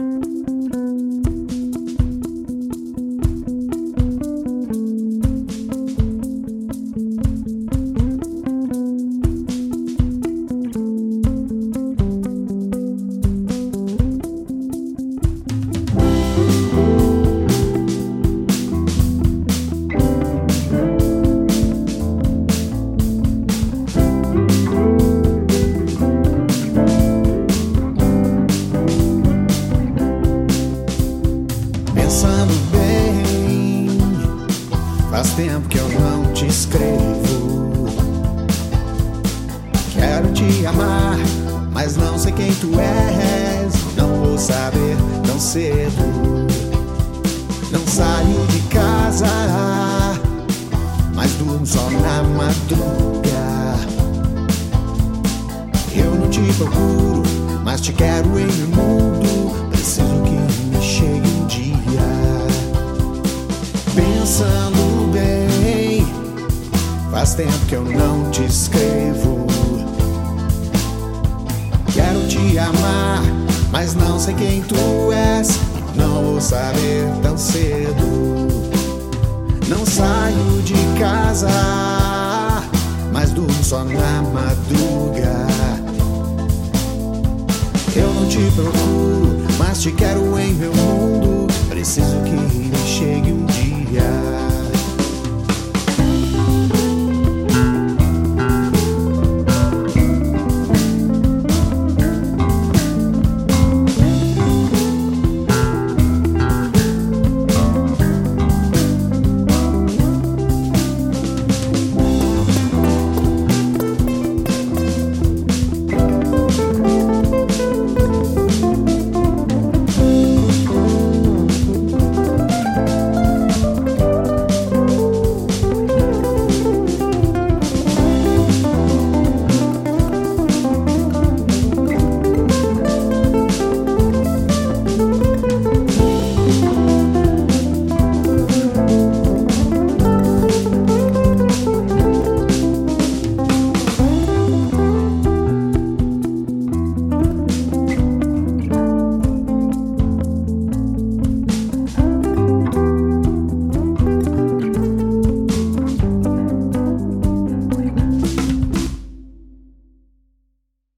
Pensando faz tempo que eu não te escrevo. Quero te amar, mas não sei quem tu és. Não vou saber tão cedo. Não saio de casa, mas durmo só na madruga. Eu não te procuro, mas te quero em meu mundo. Faz tempo que eu não te escrevo. Quero te amar, mas não sei quem tu és. Não vou saber tão cedo. Não saio de casa, mas durmo só na madruga. Eu não te procuro, mas te quero em meu mundo. Preciso que chegue um dia.